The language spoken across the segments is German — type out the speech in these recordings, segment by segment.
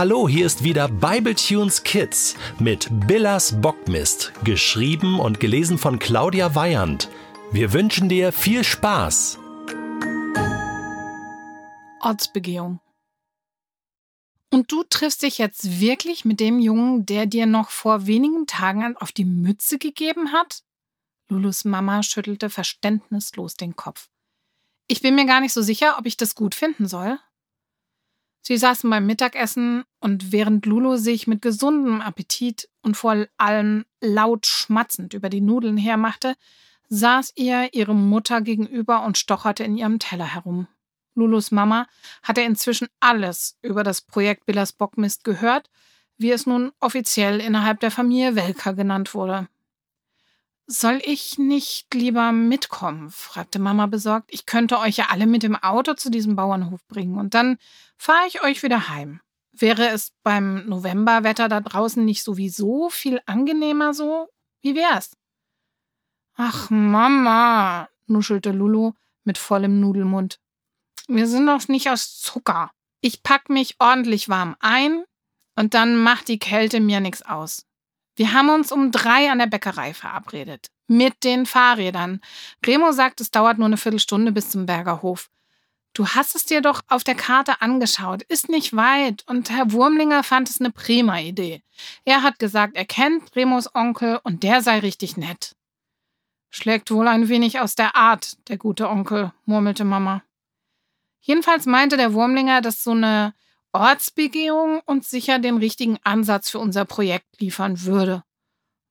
Hallo, hier ist wieder Bibletunes Kids mit Billas Bockmist, geschrieben und gelesen von Claudia Weyand. Wir wünschen dir viel Spaß. Ortsbegehung. Und du triffst dich jetzt wirklich mit dem Jungen, der dir noch vor wenigen Tagen auf die Mütze gegeben hat? Lulus Mama schüttelte verständnislos den Kopf. Ich bin mir gar nicht so sicher, ob ich das gut finden soll. Sie saßen beim Mittagessen und während Lulu sich mit gesundem Appetit und vor allem laut schmatzend über die Nudeln hermachte, saß ihr ihre Mutter gegenüber und stocherte in ihrem Teller herum. Lulus Mama hatte inzwischen alles über das Projekt Billas Bockmist gehört, wie es nun offiziell innerhalb der Familie Welker genannt wurde. Soll ich nicht lieber mitkommen? fragte Mama besorgt. Ich könnte euch ja alle mit dem Auto zu diesem Bauernhof bringen und dann fahre ich euch wieder heim. Wäre es beim Novemberwetter da draußen nicht sowieso viel angenehmer so? Wie wär's? Ach, Mama, nuschelte Lulu mit vollem Nudelmund. Wir sind doch nicht aus Zucker. Ich pack mich ordentlich warm ein und dann macht die Kälte mir nichts aus. Wir haben uns um drei an der Bäckerei verabredet. Mit den Fahrrädern. Remo sagt, es dauert nur eine Viertelstunde bis zum Bergerhof. Du hast es dir doch auf der Karte angeschaut. Ist nicht weit. Und Herr Wurmlinger fand es eine prima Idee. Er hat gesagt, er kennt Remos Onkel und der sei richtig nett. Schlägt wohl ein wenig aus der Art, der gute Onkel, murmelte Mama. Jedenfalls meinte der Wurmlinger, dass so eine Ortsbegehung uns sicher den richtigen Ansatz für unser Projekt liefern würde.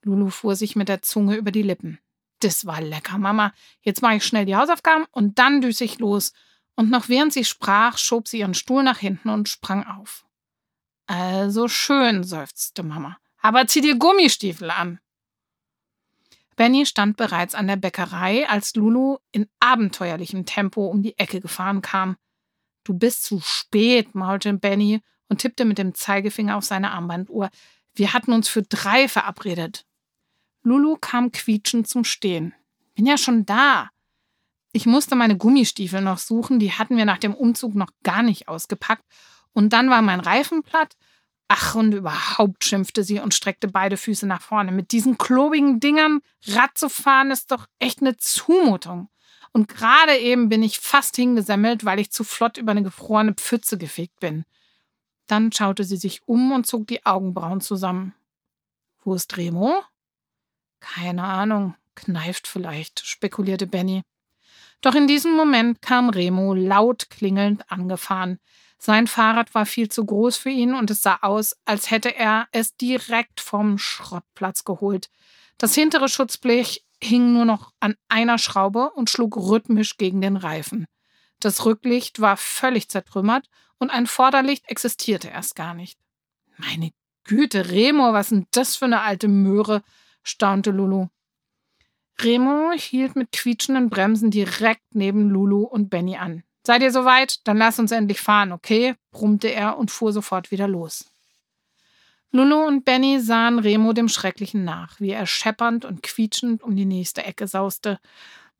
Lulu fuhr sich mit der Zunge über die Lippen. Das war lecker, Mama. Jetzt mache ich schnell die Hausaufgaben und dann düse ich los. Und noch während sie sprach, schob sie ihren Stuhl nach hinten und sprang auf. Also schön, seufzte Mama. Aber zieh dir Gummistiefel an. Benny stand bereits an der Bäckerei, als Lulu in abenteuerlichem Tempo um die Ecke gefahren kam. Du bist zu spät, maulte Benny und tippte mit dem Zeigefinger auf seine Armbanduhr. Wir hatten uns für drei verabredet. Lulu kam quietschend zum Stehen. Bin ja schon da. Ich musste meine Gummistiefel noch suchen, die hatten wir nach dem Umzug noch gar nicht ausgepackt. Und dann war mein Reifen platt. Ach, und überhaupt schimpfte sie und streckte beide Füße nach vorne. Mit diesen klobigen Dingern Rad zu fahren ist doch echt eine Zumutung. Und gerade eben bin ich fast hingesemmelt, weil ich zu flott über eine gefrorene Pfütze gefegt bin. Dann schaute sie sich um und zog die Augenbrauen zusammen. Wo ist Remo? Keine Ahnung, kneift vielleicht, spekulierte Benny. Doch in diesem Moment kam Remo laut klingelnd angefahren. Sein Fahrrad war viel zu groß für ihn und es sah aus, als hätte er es direkt vom Schrottplatz geholt. Das hintere Schutzblech hing nur noch an einer Schraube und schlug rhythmisch gegen den Reifen. Das Rücklicht war völlig zertrümmert und ein Vorderlicht existierte erst gar nicht. Meine Güte, Remo, was denn das für eine alte Möhre? staunte Lulu. Remo hielt mit quietschenden Bremsen direkt neben Lulu und Benny an. Seid ihr soweit? Dann lass uns endlich fahren, okay? brummte er und fuhr sofort wieder los. Lulu und Benny sahen Remo dem Schrecklichen nach, wie er scheppernd und quietschend um die nächste Ecke sauste.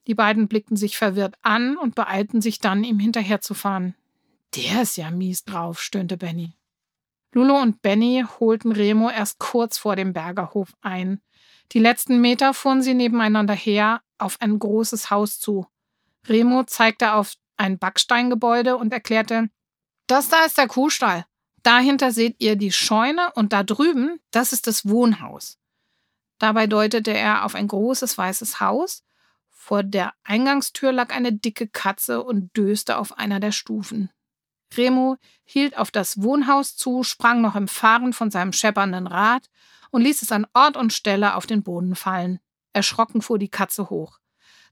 Die beiden blickten sich verwirrt an und beeilten sich dann, ihm hinterherzufahren. Der ist ja mies drauf, stöhnte Benny. Lulu und Benny holten Remo erst kurz vor dem Bergerhof ein. Die letzten Meter fuhren sie nebeneinander her auf ein großes Haus zu. Remo zeigte auf ein Backsteingebäude und erklärte, das da ist der Kuhstall. Dahinter seht ihr die Scheune und da drüben, das ist das Wohnhaus. Dabei deutete er auf ein großes weißes Haus. Vor der Eingangstür lag eine dicke Katze und döste auf einer der Stufen. Remo hielt auf das Wohnhaus zu, sprang noch im Fahren von seinem scheppernden Rad und ließ es an Ort und Stelle auf den Boden fallen. Erschrocken fuhr die Katze hoch.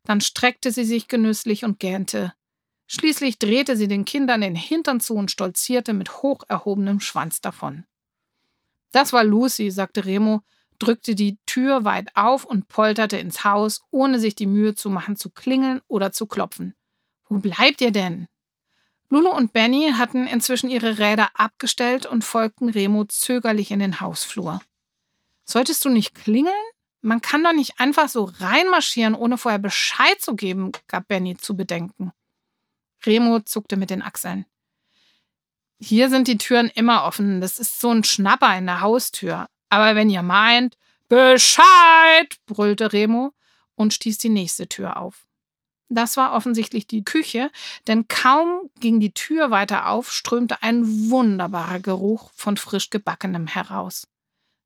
Dann streckte sie sich genüsslich und gähnte. Schließlich drehte sie den Kindern den Hintern zu und stolzierte mit hoch erhobenem Schwanz davon. Das war Lucy, sagte Remo, drückte die Tür weit auf und polterte ins Haus, ohne sich die Mühe zu machen, zu klingeln oder zu klopfen. Wo bleibt ihr denn? Lulu und Benny hatten inzwischen ihre Räder abgestellt und folgten Remo zögerlich in den Hausflur. Solltest du nicht klingeln? Man kann doch nicht einfach so reinmarschieren, ohne vorher Bescheid zu geben, gab Benny zu bedenken. Remo zuckte mit den Achseln. Hier sind die Türen immer offen. Das ist so ein Schnapper in der Haustür. Aber wenn ihr meint, Bescheid, brüllte Remo und stieß die nächste Tür auf. Das war offensichtlich die Küche, denn kaum ging die Tür weiter auf, strömte ein wunderbarer Geruch von frisch gebackenem heraus.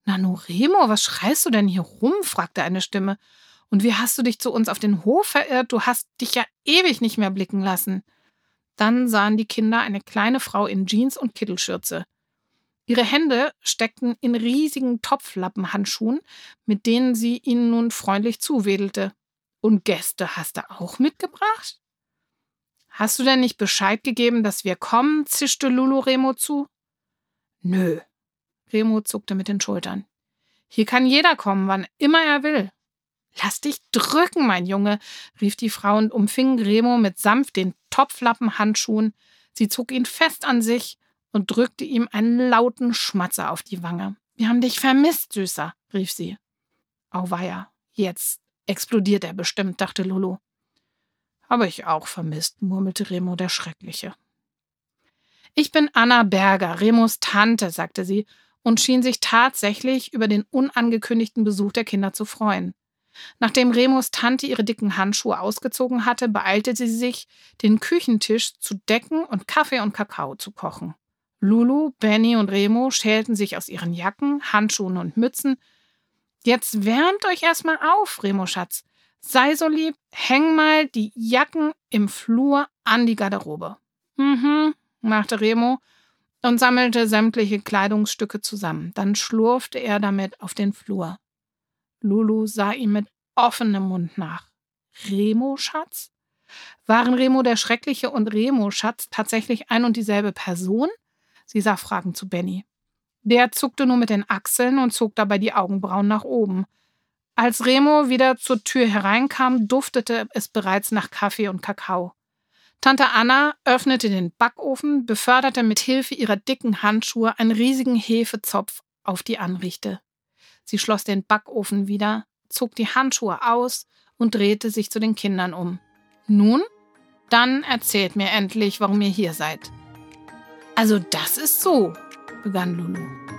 Nanu Remo, was schreist du denn hier rum? fragte eine Stimme. Und wie hast du dich zu uns auf den Hof verirrt? Du hast dich ja ewig nicht mehr blicken lassen. Dann sahen die Kinder eine kleine Frau in Jeans und Kittelschürze. Ihre Hände steckten in riesigen Topflappenhandschuhen, mit denen sie ihnen nun freundlich zuwedelte. Und Gäste hast du auch mitgebracht? Hast du denn nicht Bescheid gegeben, dass wir kommen? zischte Lulu Remo zu. Nö. Remo zuckte mit den Schultern. Hier kann jeder kommen, wann immer er will. Lass dich drücken, mein Junge, rief die Frau und umfing Remo mit sanft den Topflappenhandschuhen. Sie zog ihn fest an sich und drückte ihm einen lauten Schmatzer auf die Wange. Wir haben dich vermisst, Süßer, rief sie. Auweia, jetzt explodiert er bestimmt, dachte Lulu. Habe ich auch vermisst, murmelte Remo der Schreckliche. Ich bin Anna Berger, Remos Tante, sagte sie und schien sich tatsächlich über den unangekündigten Besuch der Kinder zu freuen. Nachdem Remos Tante ihre dicken Handschuhe ausgezogen hatte, beeilte sie sich, den Küchentisch zu decken und Kaffee und Kakao zu kochen. Lulu, Benny und Remo schälten sich aus ihren Jacken, Handschuhen und Mützen Jetzt wärmt euch erstmal auf, Remo Schatz. Sei so lieb, häng mal die Jacken im Flur an die Garderobe. Mhm, machte Remo und sammelte sämtliche Kleidungsstücke zusammen. Dann schlurfte er damit auf den Flur. Lulu sah ihm mit offenem Mund nach. Remo Schatz? Waren Remo der Schreckliche und Remo Schatz tatsächlich ein und dieselbe Person? Sie sah fragend zu Benny. Der zuckte nur mit den Achseln und zog dabei die Augenbrauen nach oben. Als Remo wieder zur Tür hereinkam, duftete es bereits nach Kaffee und Kakao. Tante Anna öffnete den Backofen, beförderte mit Hilfe ihrer dicken Handschuhe einen riesigen Hefezopf auf die Anrichte. Sie schloss den Backofen wieder, zog die Handschuhe aus und drehte sich zu den Kindern um. Nun, dann erzählt mir endlich, warum ihr hier seid. Also das ist so, begann Lulu.